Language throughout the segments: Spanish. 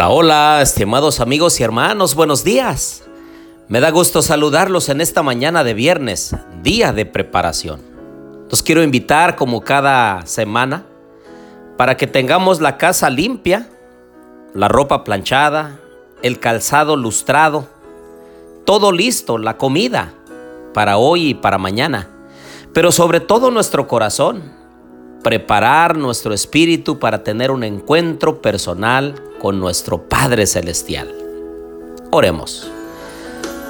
Hola, hola, estimados amigos y hermanos, buenos días. Me da gusto saludarlos en esta mañana de viernes, día de preparación. Los quiero invitar como cada semana para que tengamos la casa limpia, la ropa planchada, el calzado lustrado, todo listo, la comida para hoy y para mañana, pero sobre todo nuestro corazón, preparar nuestro espíritu para tener un encuentro personal con nuestro Padre Celestial. Oremos.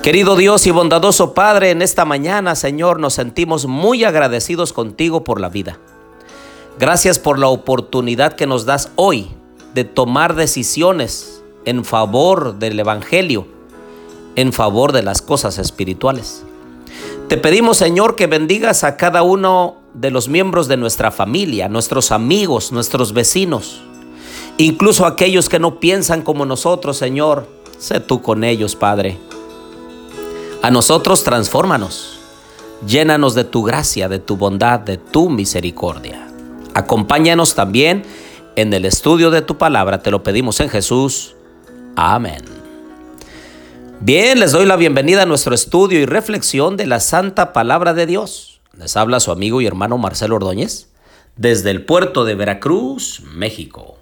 Querido Dios y bondadoso Padre, en esta mañana, Señor, nos sentimos muy agradecidos contigo por la vida. Gracias por la oportunidad que nos das hoy de tomar decisiones en favor del Evangelio, en favor de las cosas espirituales. Te pedimos, Señor, que bendigas a cada uno de los miembros de nuestra familia, nuestros amigos, nuestros vecinos, incluso aquellos que no piensan como nosotros, Señor. Sé tú con ellos, Padre. A nosotros transfórmanos. Llénanos de tu gracia, de tu bondad, de tu misericordia. Acompáñanos también en el estudio de tu palabra. Te lo pedimos en Jesús. Amén. Bien, les doy la bienvenida a nuestro estudio y reflexión de la Santa Palabra de Dios. Les habla su amigo y hermano Marcelo Ordóñez desde el puerto de Veracruz, México.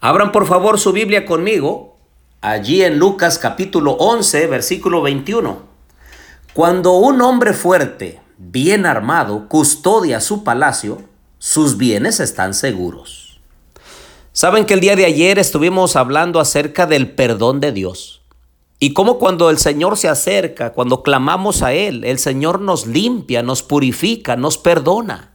Abran por favor su Biblia conmigo allí en Lucas capítulo 11, versículo 21. Cuando un hombre fuerte, bien armado, custodia su palacio, sus bienes están seguros. Saben que el día de ayer estuvimos hablando acerca del perdón de Dios. Y como cuando el Señor se acerca, cuando clamamos a Él, el Señor nos limpia, nos purifica, nos perdona.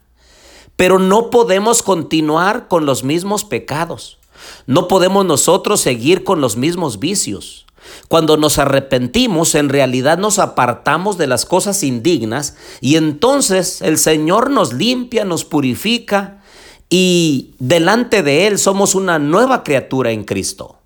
Pero no podemos continuar con los mismos pecados. No podemos nosotros seguir con los mismos vicios. Cuando nos arrepentimos, en realidad nos apartamos de las cosas indignas y entonces el Señor nos limpia, nos purifica y delante de Él somos una nueva criatura en Cristo.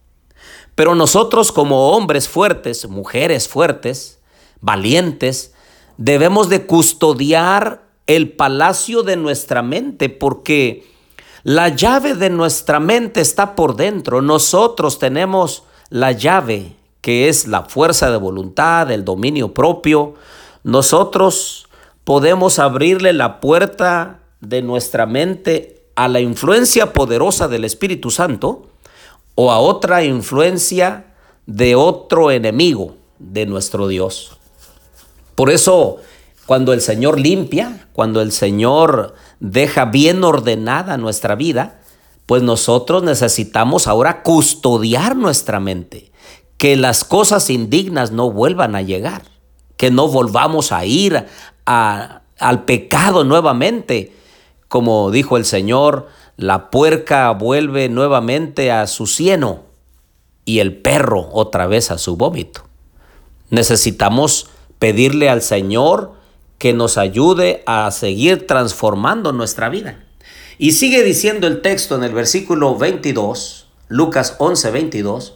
Pero nosotros como hombres fuertes, mujeres fuertes, valientes, debemos de custodiar el palacio de nuestra mente porque la llave de nuestra mente está por dentro. Nosotros tenemos la llave que es la fuerza de voluntad, el dominio propio. Nosotros podemos abrirle la puerta de nuestra mente a la influencia poderosa del Espíritu Santo o a otra influencia de otro enemigo de nuestro Dios. Por eso, cuando el Señor limpia, cuando el Señor deja bien ordenada nuestra vida, pues nosotros necesitamos ahora custodiar nuestra mente, que las cosas indignas no vuelvan a llegar, que no volvamos a ir al pecado nuevamente, como dijo el Señor, la puerca vuelve nuevamente a su cieno y el perro otra vez a su vómito. Necesitamos pedirle al Señor que nos ayude a seguir transformando nuestra vida. Y sigue diciendo el texto en el versículo 22, Lucas 11, 22,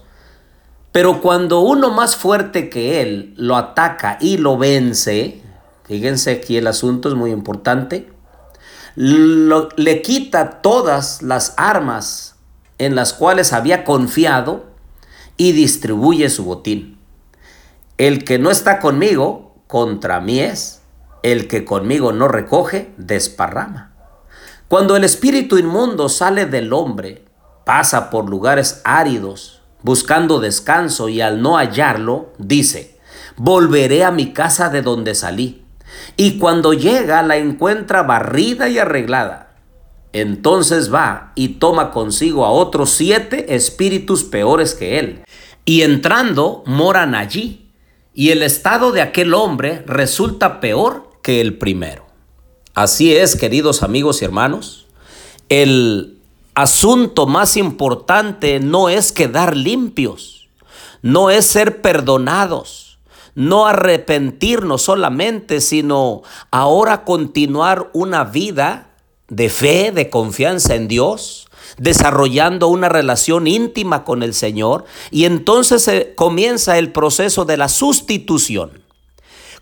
pero cuando uno más fuerte que él lo ataca y lo vence, fíjense aquí el asunto es muy importante, le quita todas las armas en las cuales había confiado y distribuye su botín. El que no está conmigo, contra mí es. El que conmigo no recoge, desparrama. Cuando el espíritu inmundo sale del hombre, pasa por lugares áridos, buscando descanso y al no hallarlo, dice, volveré a mi casa de donde salí y cuando llega la encuentra barrida y arreglada. Entonces va y toma consigo a otros siete espíritus peores que él. Y entrando moran allí. Y el estado de aquel hombre resulta peor que el primero. Así es, queridos amigos y hermanos. El asunto más importante no es quedar limpios, no es ser perdonados no arrepentirnos solamente, sino ahora continuar una vida de fe, de confianza en Dios, desarrollando una relación íntima con el Señor y entonces se comienza el proceso de la sustitución.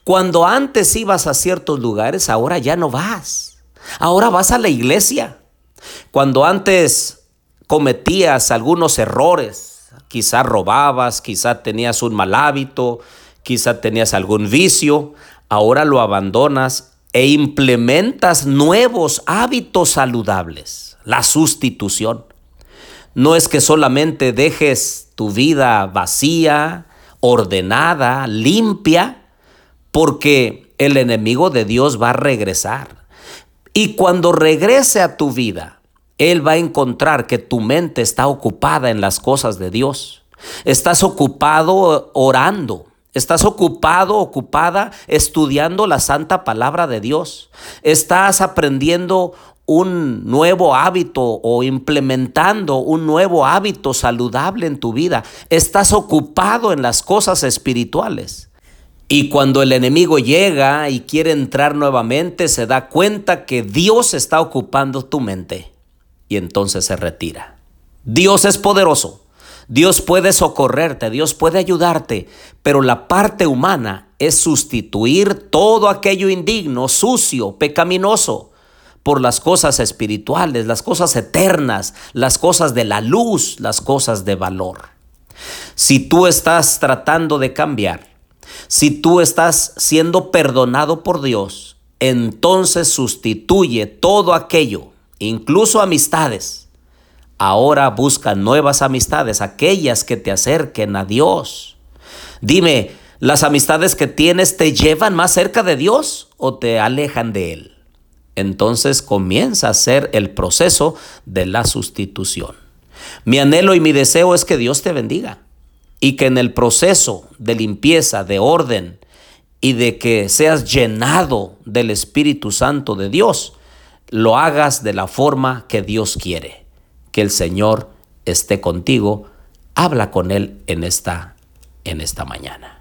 Cuando antes ibas a ciertos lugares, ahora ya no vas. Ahora vas a la iglesia. Cuando antes cometías algunos errores, quizá robabas, quizá tenías un mal hábito, quizá tenías algún vicio, ahora lo abandonas e implementas nuevos hábitos saludables, la sustitución. No es que solamente dejes tu vida vacía, ordenada, limpia, porque el enemigo de Dios va a regresar. Y cuando regrese a tu vida, Él va a encontrar que tu mente está ocupada en las cosas de Dios. Estás ocupado orando, Estás ocupado, ocupada estudiando la santa palabra de Dios. Estás aprendiendo un nuevo hábito o implementando un nuevo hábito saludable en tu vida. Estás ocupado en las cosas espirituales. Y cuando el enemigo llega y quiere entrar nuevamente, se da cuenta que Dios está ocupando tu mente. Y entonces se retira. Dios es poderoso Dios puede socorrerte, Dios puede ayudarte, pero la parte humana es sustituir todo aquello indigno, sucio, pecaminoso por las cosas espirituales, las cosas eternas, las cosas de la luz, las cosas de valor. Si tú estás tratando de cambiar, si tú estás siendo perdonado por Dios, entonces sustituye todo aquello, incluso amistades, Ahora busca nuevas amistades, aquellas que te acerquen a Dios. Dime, ¿las amistades que tienes te llevan más cerca de Dios o te alejan de Él? Entonces comienza a ser el proceso de la sustitución. Mi anhelo y mi deseo es que Dios te bendiga y que en el proceso de limpieza, de orden y de que seas llenado del Espíritu Santo de Dios, lo hagas de la forma que Dios quiere que el Señor esté contigo. Habla con Él en esta, en esta mañana.